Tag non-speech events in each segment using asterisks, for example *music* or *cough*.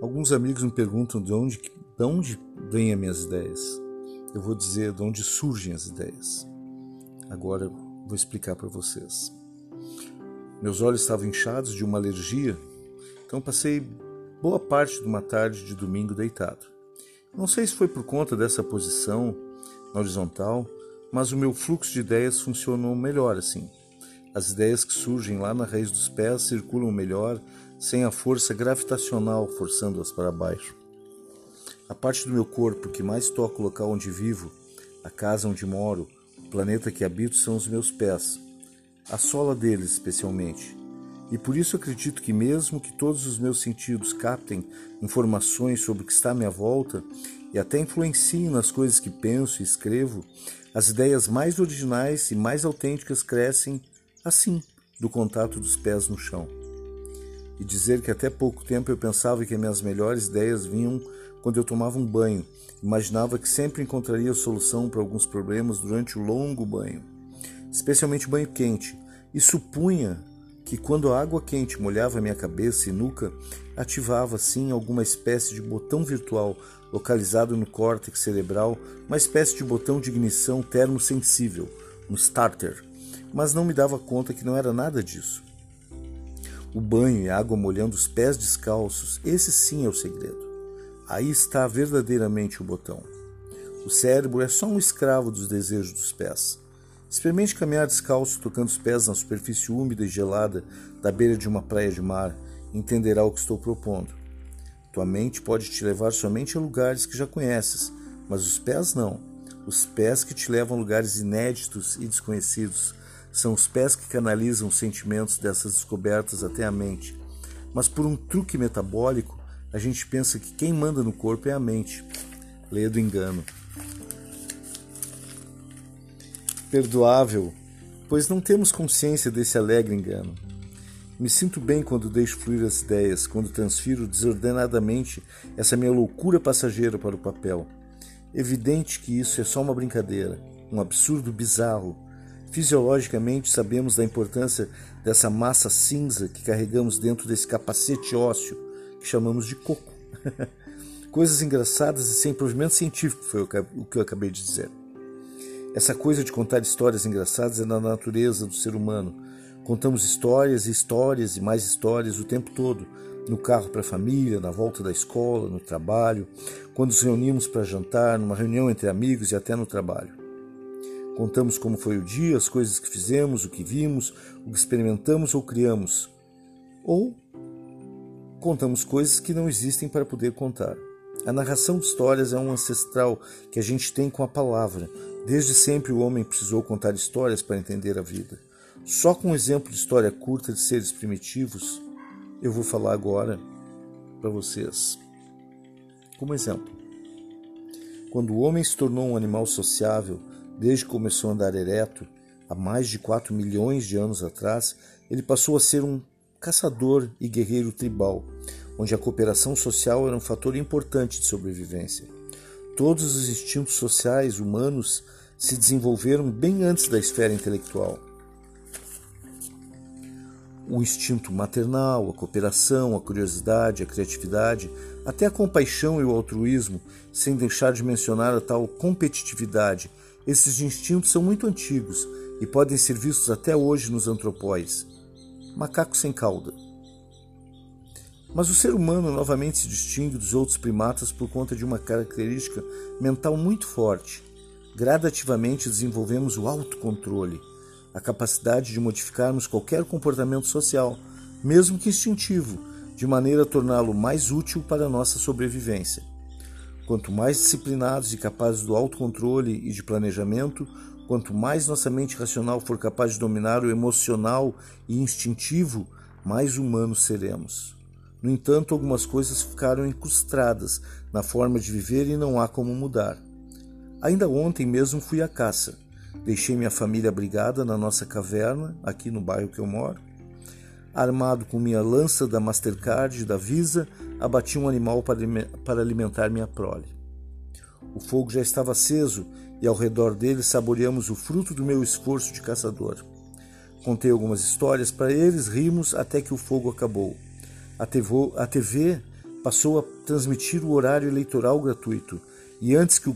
Alguns amigos me perguntam de onde, de onde vêm as minhas ideias. Eu vou dizer de onde surgem as ideias. Agora vou explicar para vocês. Meus olhos estavam inchados de uma alergia, então passei boa parte de uma tarde de domingo deitado. Não sei se foi por conta dessa posição na horizontal, mas o meu fluxo de ideias funcionou melhor assim. As ideias que surgem lá na raiz dos pés circulam melhor sem a força gravitacional forçando-as para baixo. A parte do meu corpo que mais toca o local onde vivo, a casa onde moro, o planeta que habito são os meus pés, a sola deles especialmente. E por isso acredito que, mesmo que todos os meus sentidos captem informações sobre o que está à minha volta e até influenciem nas coisas que penso e escrevo, as ideias mais originais e mais autênticas crescem assim, do contato dos pés no chão. E dizer que até pouco tempo eu pensava que minhas melhores ideias vinham quando eu tomava um banho. Imaginava que sempre encontraria solução para alguns problemas durante o longo banho, especialmente o banho quente, e supunha que quando a água quente molhava minha cabeça e nuca, ativava assim alguma espécie de botão virtual localizado no córtex cerebral, uma espécie de botão de ignição termosensível, um starter, mas não me dava conta que não era nada disso. O banho e a água molhando os pés descalços, esse sim é o segredo. Aí está verdadeiramente o botão. O cérebro é só um escravo dos desejos dos pés. Experimente caminhar descalço, tocando os pés na superfície úmida e gelada da beira de uma praia de mar, entenderá o que estou propondo. Tua mente pode te levar somente a lugares que já conheces, mas os pés não. Os pés que te levam a lugares inéditos e desconhecidos, são os pés que canalizam os sentimentos dessas descobertas até a mente. Mas por um truque metabólico, a gente pensa que quem manda no corpo é a mente. Leia do engano. Perdoável, pois não temos consciência desse alegre engano. Me sinto bem quando deixo fluir as ideias, quando transfiro desordenadamente essa minha loucura passageira para o papel. Evidente que isso é só uma brincadeira, um absurdo bizarro, Fisiologicamente, sabemos da importância dessa massa cinza que carregamos dentro desse capacete ósseo que chamamos de coco. *laughs* Coisas engraçadas e sem provimento científico foi o que eu acabei de dizer. Essa coisa de contar histórias engraçadas é na natureza do ser humano. Contamos histórias e histórias e mais histórias o tempo todo, no carro para a família, na volta da escola, no trabalho, quando nos reunimos para jantar, numa reunião entre amigos e até no trabalho. Contamos como foi o dia, as coisas que fizemos, o que vimos, o que experimentamos ou criamos. Ou contamos coisas que não existem para poder contar. A narração de histórias é um ancestral que a gente tem com a palavra. Desde sempre o homem precisou contar histórias para entender a vida. Só com um exemplo de história curta de seres primitivos, eu vou falar agora para vocês. Como exemplo, quando o homem se tornou um animal sociável, Desde que começou a andar ereto, há mais de 4 milhões de anos atrás, ele passou a ser um caçador e guerreiro tribal, onde a cooperação social era um fator importante de sobrevivência. Todos os instintos sociais humanos se desenvolveram bem antes da esfera intelectual. O instinto maternal, a cooperação, a curiosidade, a criatividade, até a compaixão e o altruísmo, sem deixar de mencionar a tal competitividade esses instintos são muito antigos e podem ser vistos até hoje nos antropóides. Macaco sem cauda. Mas o ser humano novamente se distingue dos outros primatas por conta de uma característica mental muito forte. Gradativamente desenvolvemos o autocontrole, a capacidade de modificarmos qualquer comportamento social, mesmo que instintivo, de maneira a torná-lo mais útil para a nossa sobrevivência. Quanto mais disciplinados e capazes do autocontrole e de planejamento, quanto mais nossa mente racional for capaz de dominar o emocional e instintivo, mais humanos seremos. No entanto, algumas coisas ficaram incrustadas na forma de viver e não há como mudar. Ainda ontem mesmo fui à caça. Deixei minha família abrigada na nossa caverna, aqui no bairro que eu moro. Armado com minha lança da Mastercard da Visa, abati um animal para alimentar minha prole. O fogo já estava aceso e ao redor dele saboreamos o fruto do meu esforço de caçador. Contei algumas histórias para eles, rimos até que o fogo acabou. A TV, a TV passou a transmitir o horário eleitoral gratuito. E antes que o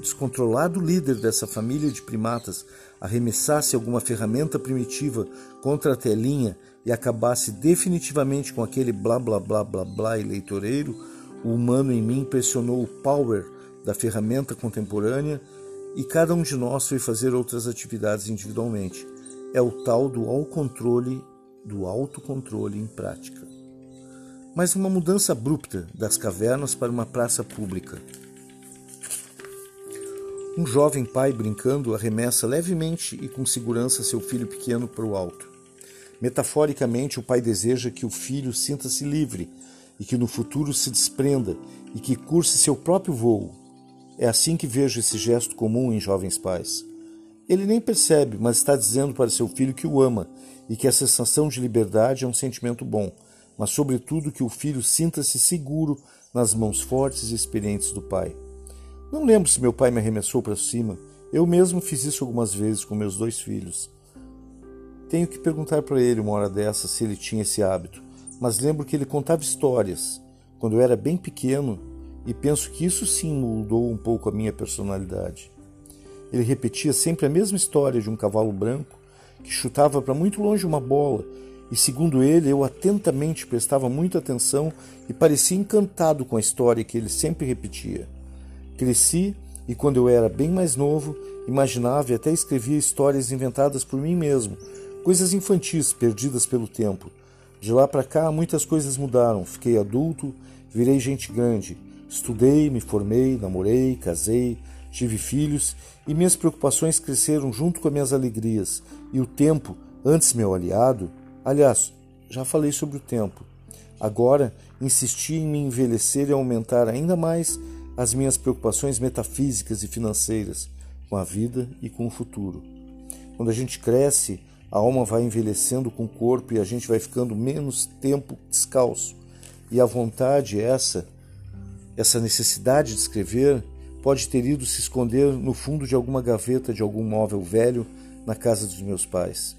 descontrolado líder dessa família de primatas arremessasse alguma ferramenta primitiva contra a telinha e acabasse definitivamente com aquele blá blá blá blá blá eleitoreiro, o humano em mim pressionou o power da ferramenta contemporânea e cada um de nós foi fazer outras atividades individualmente. É o tal do autocontrole, do autocontrole em prática. Mas uma mudança abrupta das cavernas para uma praça pública. Um jovem pai brincando arremessa levemente e com segurança seu filho pequeno para o alto. Metaforicamente, o pai deseja que o filho sinta-se livre e que no futuro se desprenda e que curse seu próprio voo. É assim que vejo esse gesto comum em jovens pais. Ele nem percebe, mas está dizendo para seu filho que o ama e que a sensação de liberdade é um sentimento bom, mas, sobretudo, que o filho sinta-se seguro nas mãos fortes e experientes do pai. Não lembro se meu pai me arremessou para cima. Eu mesmo fiz isso algumas vezes com meus dois filhos. Tenho que perguntar para ele uma hora dessa se ele tinha esse hábito, mas lembro que ele contava histórias quando eu era bem pequeno e penso que isso sim mudou um pouco a minha personalidade. Ele repetia sempre a mesma história de um cavalo branco que chutava para muito longe uma bola, e segundo ele, eu atentamente prestava muita atenção e parecia encantado com a história que ele sempre repetia. Cresci e, quando eu era bem mais novo, imaginava e até escrevia histórias inventadas por mim mesmo, coisas infantis perdidas pelo tempo. De lá para cá, muitas coisas mudaram. Fiquei adulto, virei gente grande. Estudei, me formei, namorei, casei, tive filhos e minhas preocupações cresceram junto com as minhas alegrias. E o tempo, antes meu aliado, aliás, já falei sobre o tempo. Agora insisti em me envelhecer e aumentar ainda mais as minhas preocupações metafísicas e financeiras com a vida e com o futuro. Quando a gente cresce, a alma vai envelhecendo com o corpo e a gente vai ficando menos tempo descalço. E a vontade essa, essa necessidade de escrever, pode ter ido se esconder no fundo de alguma gaveta de algum móvel velho na casa dos meus pais.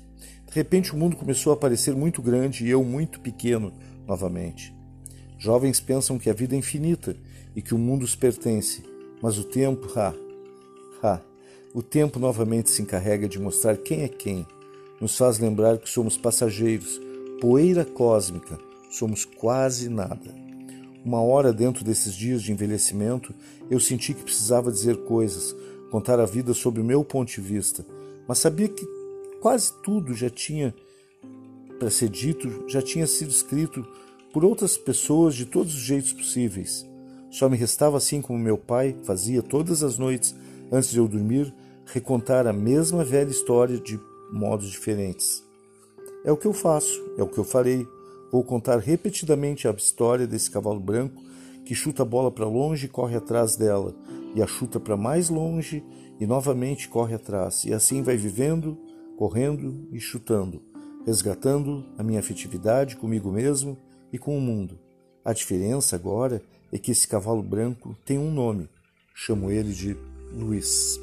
De repente o mundo começou a parecer muito grande e eu muito pequeno novamente. Jovens pensam que a vida é infinita e que o mundo os pertence, mas o tempo, ha, ha, o tempo novamente se encarrega de mostrar quem é quem nos faz lembrar que somos passageiros, poeira cósmica, somos quase nada. Uma hora dentro desses dias de envelhecimento, eu senti que precisava dizer coisas, contar a vida sob o meu ponto de vista, mas sabia que quase tudo já tinha para ser dito, já tinha sido escrito por outras pessoas de todos os jeitos possíveis. Só me restava, assim como meu pai fazia todas as noites antes de eu dormir, recontar a mesma velha história de modos diferentes. É o que eu faço, é o que eu farei. Vou contar repetidamente a história desse cavalo branco que chuta a bola para longe e corre atrás dela, e a chuta para mais longe e novamente corre atrás, e assim vai vivendo, correndo e chutando, resgatando a minha afetividade comigo mesmo e com o mundo. A diferença agora é que esse cavalo branco tem um nome. Chamo ele de Luiz.